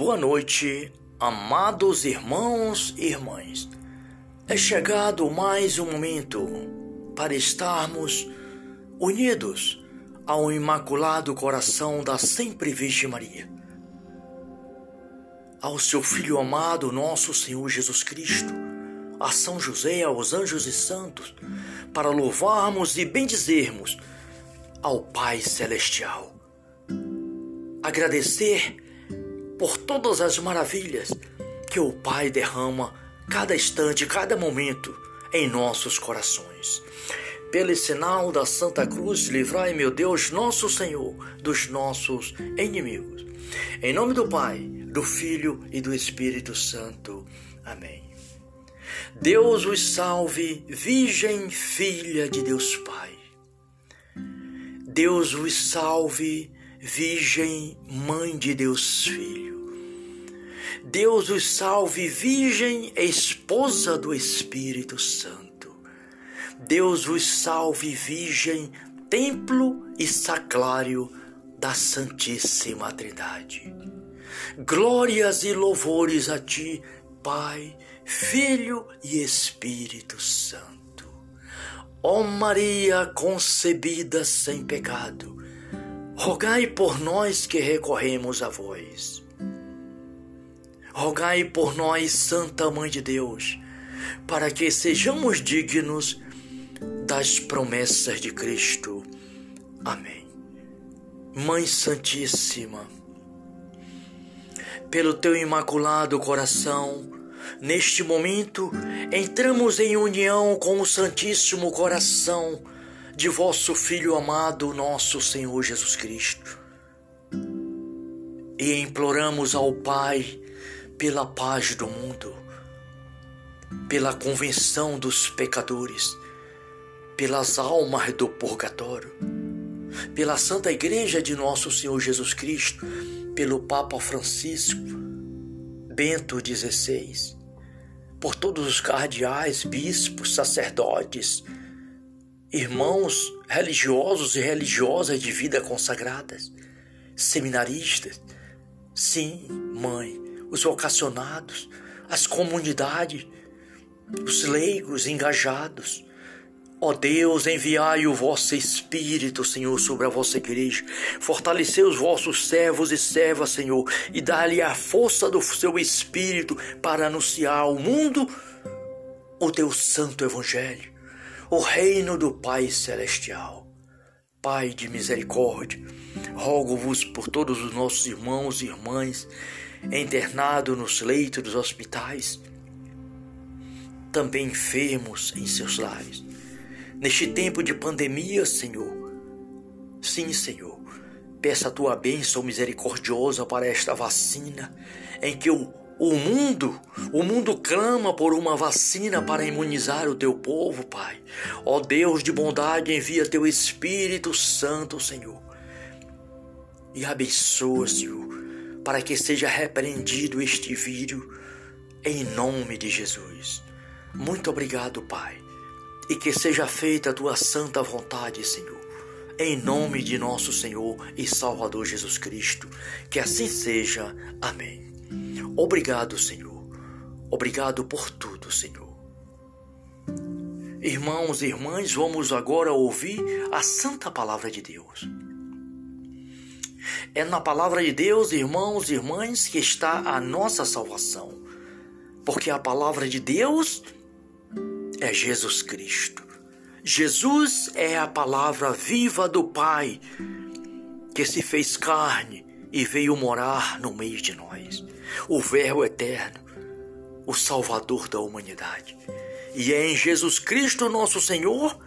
Boa noite, amados irmãos e irmãs. É chegado mais um momento para estarmos unidos ao Imaculado Coração da Sempre Virgem Maria, ao seu Filho amado, nosso Senhor Jesus Cristo, a São José, aos anjos e santos, para louvarmos e bendizermos ao Pai Celestial. Agradecer por todas as maravilhas que o Pai derrama cada instante, cada momento em nossos corações. Pelo sinal da Santa Cruz, livrai, meu Deus, nosso Senhor, dos nossos inimigos. Em nome do Pai, do Filho e do Espírito Santo. Amém. Deus os salve, Virgem Filha de Deus Pai. Deus os salve, Virgem Mãe de Deus Filho. Deus os salve, Virgem, esposa do Espírito Santo. Deus os salve, Virgem, templo e sacrário da Santíssima Trindade. Glórias e louvores a ti, Pai, Filho e Espírito Santo. Ó Maria concebida sem pecado, rogai por nós que recorremos a vós. Rogai por nós, Santa Mãe de Deus, para que sejamos dignos das promessas de Cristo. Amém. Mãe Santíssima, pelo teu imaculado coração, neste momento entramos em união com o Santíssimo Coração de vosso Filho amado, nosso Senhor Jesus Cristo. E imploramos ao Pai pela paz do mundo, pela convenção dos pecadores, pelas almas do purgatório, pela Santa Igreja de Nosso Senhor Jesus Cristo, pelo Papa Francisco, Bento XVI, por todos os cardeais, bispos, sacerdotes, irmãos religiosos e religiosas de vida consagradas, seminaristas. Sim, mãe, os vocacionados, as comunidades, os leigos engajados. Ó Deus, enviai o vosso Espírito, Senhor, sobre a vossa igreja. Fortalecei os vossos servos e servas, Senhor, e dá-lhe a força do seu Espírito para anunciar ao mundo o teu santo Evangelho, o reino do Pai Celestial. Pai de misericórdia, rogo-vos por todos os nossos irmãos e irmãs internado nos leitos dos hospitais, também enfermos em seus lares. Neste tempo de pandemia, Senhor, sim, Senhor, peça a tua bênção misericordiosa para esta vacina, em que o, o mundo, o mundo clama por uma vacina para imunizar o teu povo, Pai. Ó Deus de bondade, envia teu Espírito Santo, Senhor, e abençoa, Senhor para que seja repreendido este vírus em nome de Jesus. Muito obrigado, Pai, e que seja feita a tua santa vontade, Senhor. Em nome de nosso Senhor e Salvador Jesus Cristo, que assim seja. Amém. Obrigado, Senhor. Obrigado por tudo, Senhor. Irmãos e irmãs, vamos agora ouvir a santa palavra de Deus. É na palavra de Deus, irmãos e irmãs, que está a nossa salvação. Porque a palavra de Deus é Jesus Cristo. Jesus é a palavra viva do Pai que se fez carne e veio morar no meio de nós. O Verbo eterno, o Salvador da humanidade. E é em Jesus Cristo, nosso Senhor,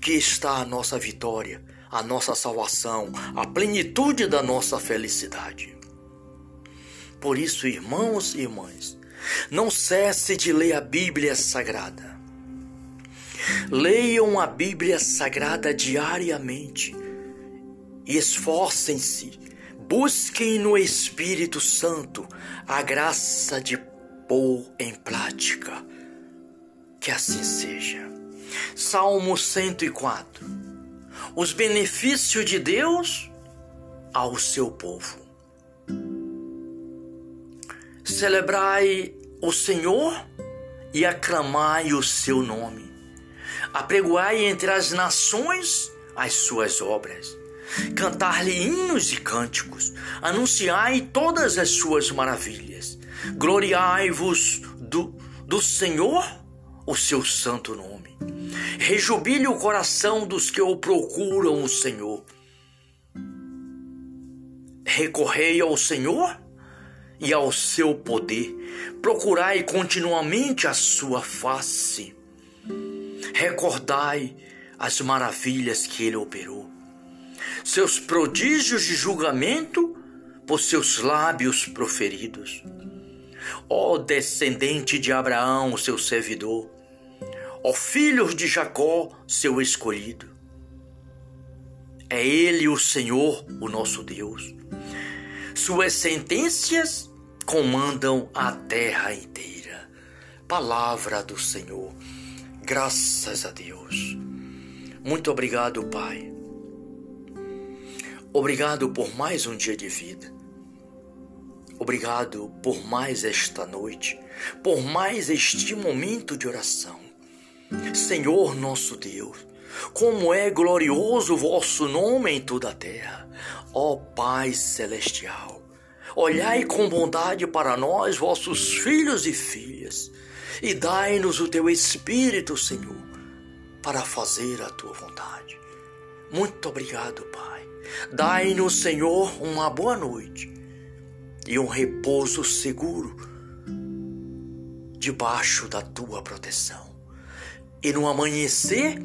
que está a nossa vitória a nossa salvação, a plenitude da nossa felicidade. Por isso, irmãos e irmãs, não cesse de ler a Bíblia Sagrada. Leiam a Bíblia Sagrada diariamente e esforcem-se, busquem no Espírito Santo a graça de pôr em prática. Que assim seja. Salmo 104 os benefícios de Deus ao seu povo. Celebrai o Senhor e aclamai o seu nome. Apregoai entre as nações as suas obras. Cantar-lhe hinos e cânticos. Anunciai todas as suas maravilhas. Gloriai-vos do, do Senhor, o seu santo nome. Rejubile o coração dos que o procuram, o Senhor. Recorrei ao Senhor e ao seu poder. Procurai continuamente a sua face. Recordai as maravilhas que ele operou, seus prodígios de julgamento por seus lábios proferidos. Ó descendente de Abraão, seu servidor, ó filhos de Jacó, seu escolhido. É ele o Senhor, o nosso Deus. Suas sentenças comandam a terra inteira. Palavra do Senhor. Graças a Deus. Muito obrigado, Pai. Obrigado por mais um dia de vida. Obrigado por mais esta noite, por mais este momento de oração. Senhor nosso Deus, como é glorioso vosso nome em toda a terra, ó Pai celestial. Olhai com bondade para nós, vossos filhos e filhas, e dai-nos o teu Espírito, Senhor, para fazer a tua vontade. Muito obrigado, Pai. Dai-nos, Senhor, uma boa noite e um repouso seguro debaixo da tua proteção. E no amanhecer,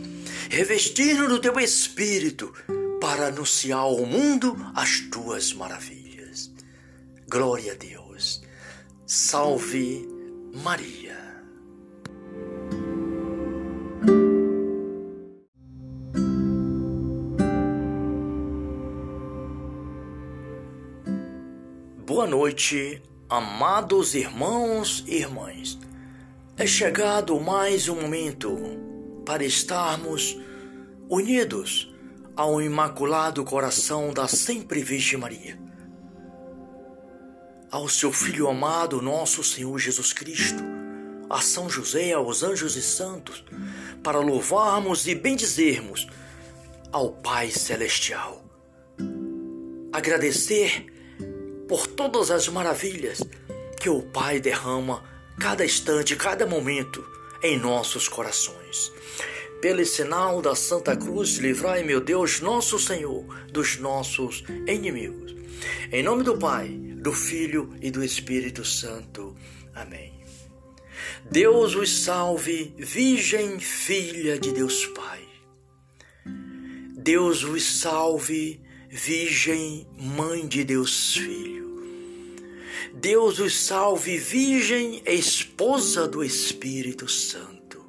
revestir-nos do teu Espírito para anunciar ao mundo as tuas maravilhas. Glória a Deus. Salve Maria. Boa noite, amados irmãos e irmãs. É chegado mais um momento para estarmos unidos ao Imaculado Coração da Sempre Virgem Maria ao seu Filho amado, nosso Senhor Jesus Cristo, a São José, aos anjos e santos, para louvarmos e bendizermos ao Pai Celestial. Agradecer por todas as maravilhas que o Pai derrama cada instante, cada momento em nossos corações. Pelo sinal da Santa Cruz, livrai, meu Deus, nosso Senhor, dos nossos inimigos. Em nome do Pai, do Filho e do Espírito Santo. Amém. Deus os salve, Virgem Filha de Deus Pai. Deus os salve, Virgem Mãe de Deus Filho. Deus os salve, Virgem Esposa do Espírito Santo.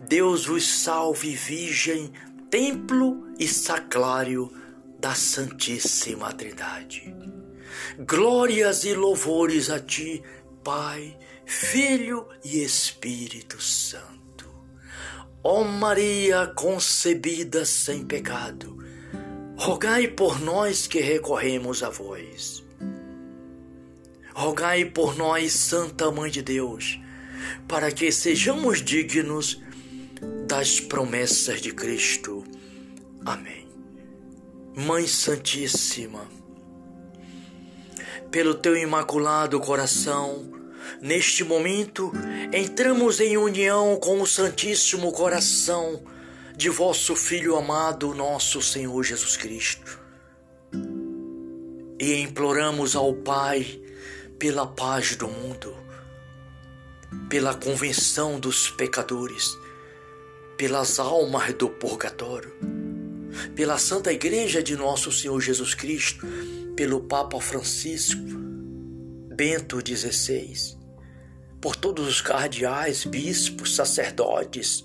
Deus os salve, Virgem Templo e Sacrário da Santíssima Trindade. Glórias e louvores a ti, Pai, Filho e Espírito Santo. Ó Maria concebida sem pecado, rogai por nós que recorremos a vós. Rogai por nós, Santa Mãe de Deus, para que sejamos dignos das promessas de Cristo. Amém. Mãe Santíssima, pelo teu imaculado coração, neste momento entramos em união com o Santíssimo Coração de vosso Filho amado, nosso Senhor Jesus Cristo. E imploramos ao Pai pela paz do mundo, pela convenção dos pecadores, pelas almas do purgatório, pela Santa Igreja de nosso Senhor Jesus Cristo pelo Papa Francisco, Bento XVI, por todos os cardeais, bispos, sacerdotes,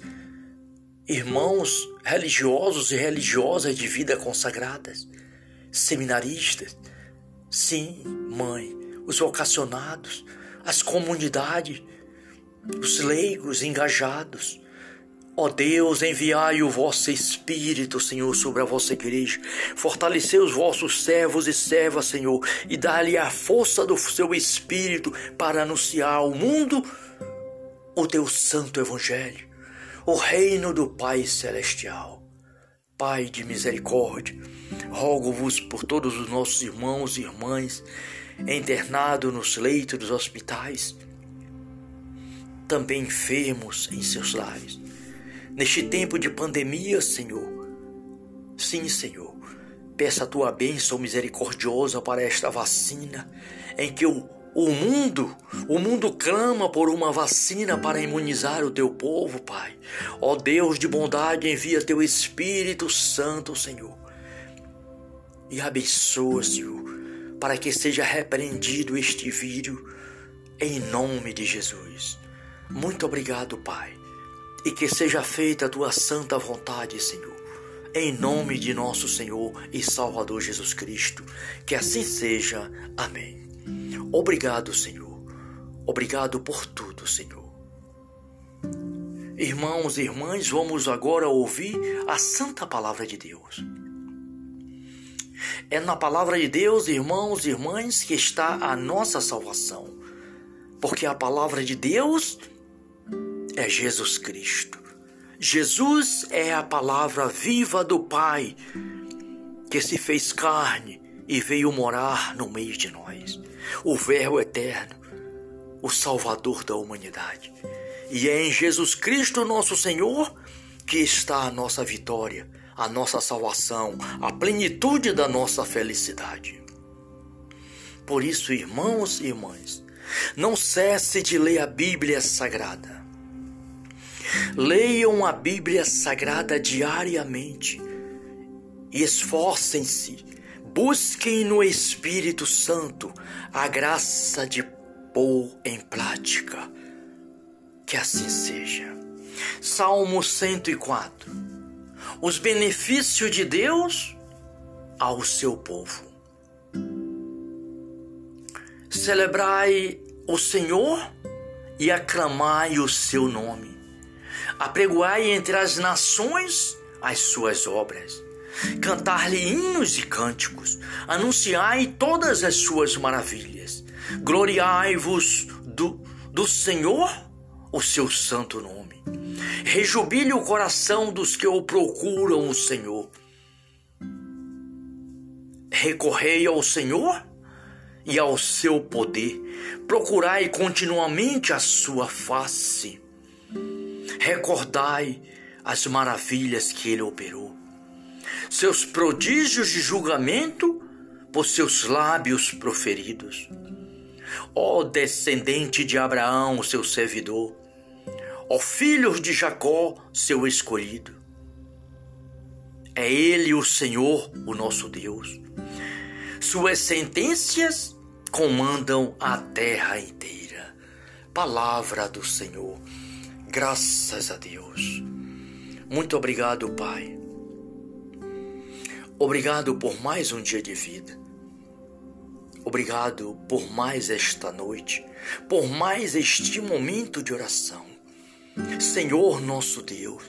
irmãos religiosos e religiosas de vida consagradas, seminaristas, sim, mãe, os vocacionados, as comunidades, os leigos engajados, Ó Deus, enviai o vosso Espírito, Senhor, sobre a vossa igreja. Fortalecei os vossos servos e servas, Senhor, e dá-lhe a força do seu Espírito para anunciar ao mundo o teu santo Evangelho, o reino do Pai Celestial. Pai de misericórdia, rogo-vos por todos os nossos irmãos e irmãs internados nos leitos dos hospitais, também enfermos em seus lares Neste tempo de pandemia, Senhor, sim, Senhor, peça a tua bênção misericordiosa para esta vacina, em que o, o mundo, o mundo clama por uma vacina para imunizar o teu povo, Pai. Ó Deus de bondade, envia teu Espírito Santo, Senhor, e abençoa, Senhor, para que seja repreendido este vírus, em nome de Jesus. Muito obrigado, Pai e que seja feita a tua santa vontade, Senhor. Em nome de nosso Senhor e Salvador Jesus Cristo, que assim seja. Amém. Obrigado, Senhor. Obrigado por tudo, Senhor. Irmãos e irmãs, vamos agora ouvir a santa palavra de Deus. É na palavra de Deus, irmãos e irmãs, que está a nossa salvação. Porque a palavra de Deus é Jesus Cristo. Jesus é a palavra viva do Pai que se fez carne e veio morar no meio de nós. O Verbo eterno, o Salvador da humanidade. E é em Jesus Cristo, nosso Senhor, que está a nossa vitória, a nossa salvação, a plenitude da nossa felicidade. Por isso, irmãos e irmãs, não cesse de ler a Bíblia Sagrada. Leiam a Bíblia Sagrada diariamente e esforcem-se, busquem no Espírito Santo a graça de pôr em prática. Que assim seja. Salmo 104. Os benefícios de Deus ao seu povo. Celebrai o Senhor e aclamai o seu nome apregoai entre as nações as suas obras, cantar-lhe hinos e cânticos, anunciai todas as suas maravilhas, gloriai-vos do, do Senhor o seu santo nome. Rejubile o coração dos que o procuram o Senhor. Recorrei ao Senhor e ao seu poder, procurai continuamente a sua face recordai as maravilhas que ele operou, seus prodígios de julgamento por seus lábios proferidos. Ó descendente de Abraão, seu servidor, ó filhos de Jacó, seu escolhido. É ele o Senhor, o nosso Deus. Suas sentenças comandam a terra inteira. Palavra do Senhor. Graças a Deus. Muito obrigado, Pai. Obrigado por mais um dia de vida. Obrigado por mais esta noite, por mais este momento de oração. Senhor nosso Deus,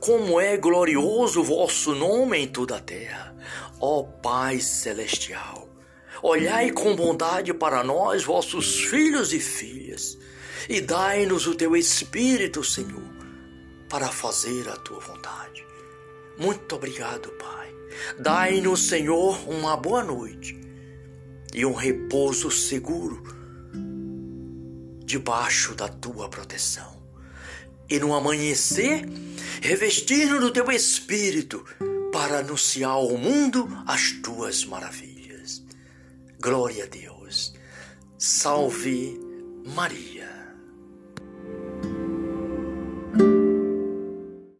como é glorioso o vosso nome em toda a terra. Ó Pai celestial, olhai com bondade para nós, vossos filhos e filhas e dai-nos o teu Espírito, Senhor, para fazer a tua vontade. Muito obrigado, Pai. Dai-nos, Senhor, uma boa noite e um repouso seguro debaixo da tua proteção. E no amanhecer, revestir-nos do teu Espírito para anunciar ao mundo as tuas maravilhas. Glória a Deus. Salve Maria.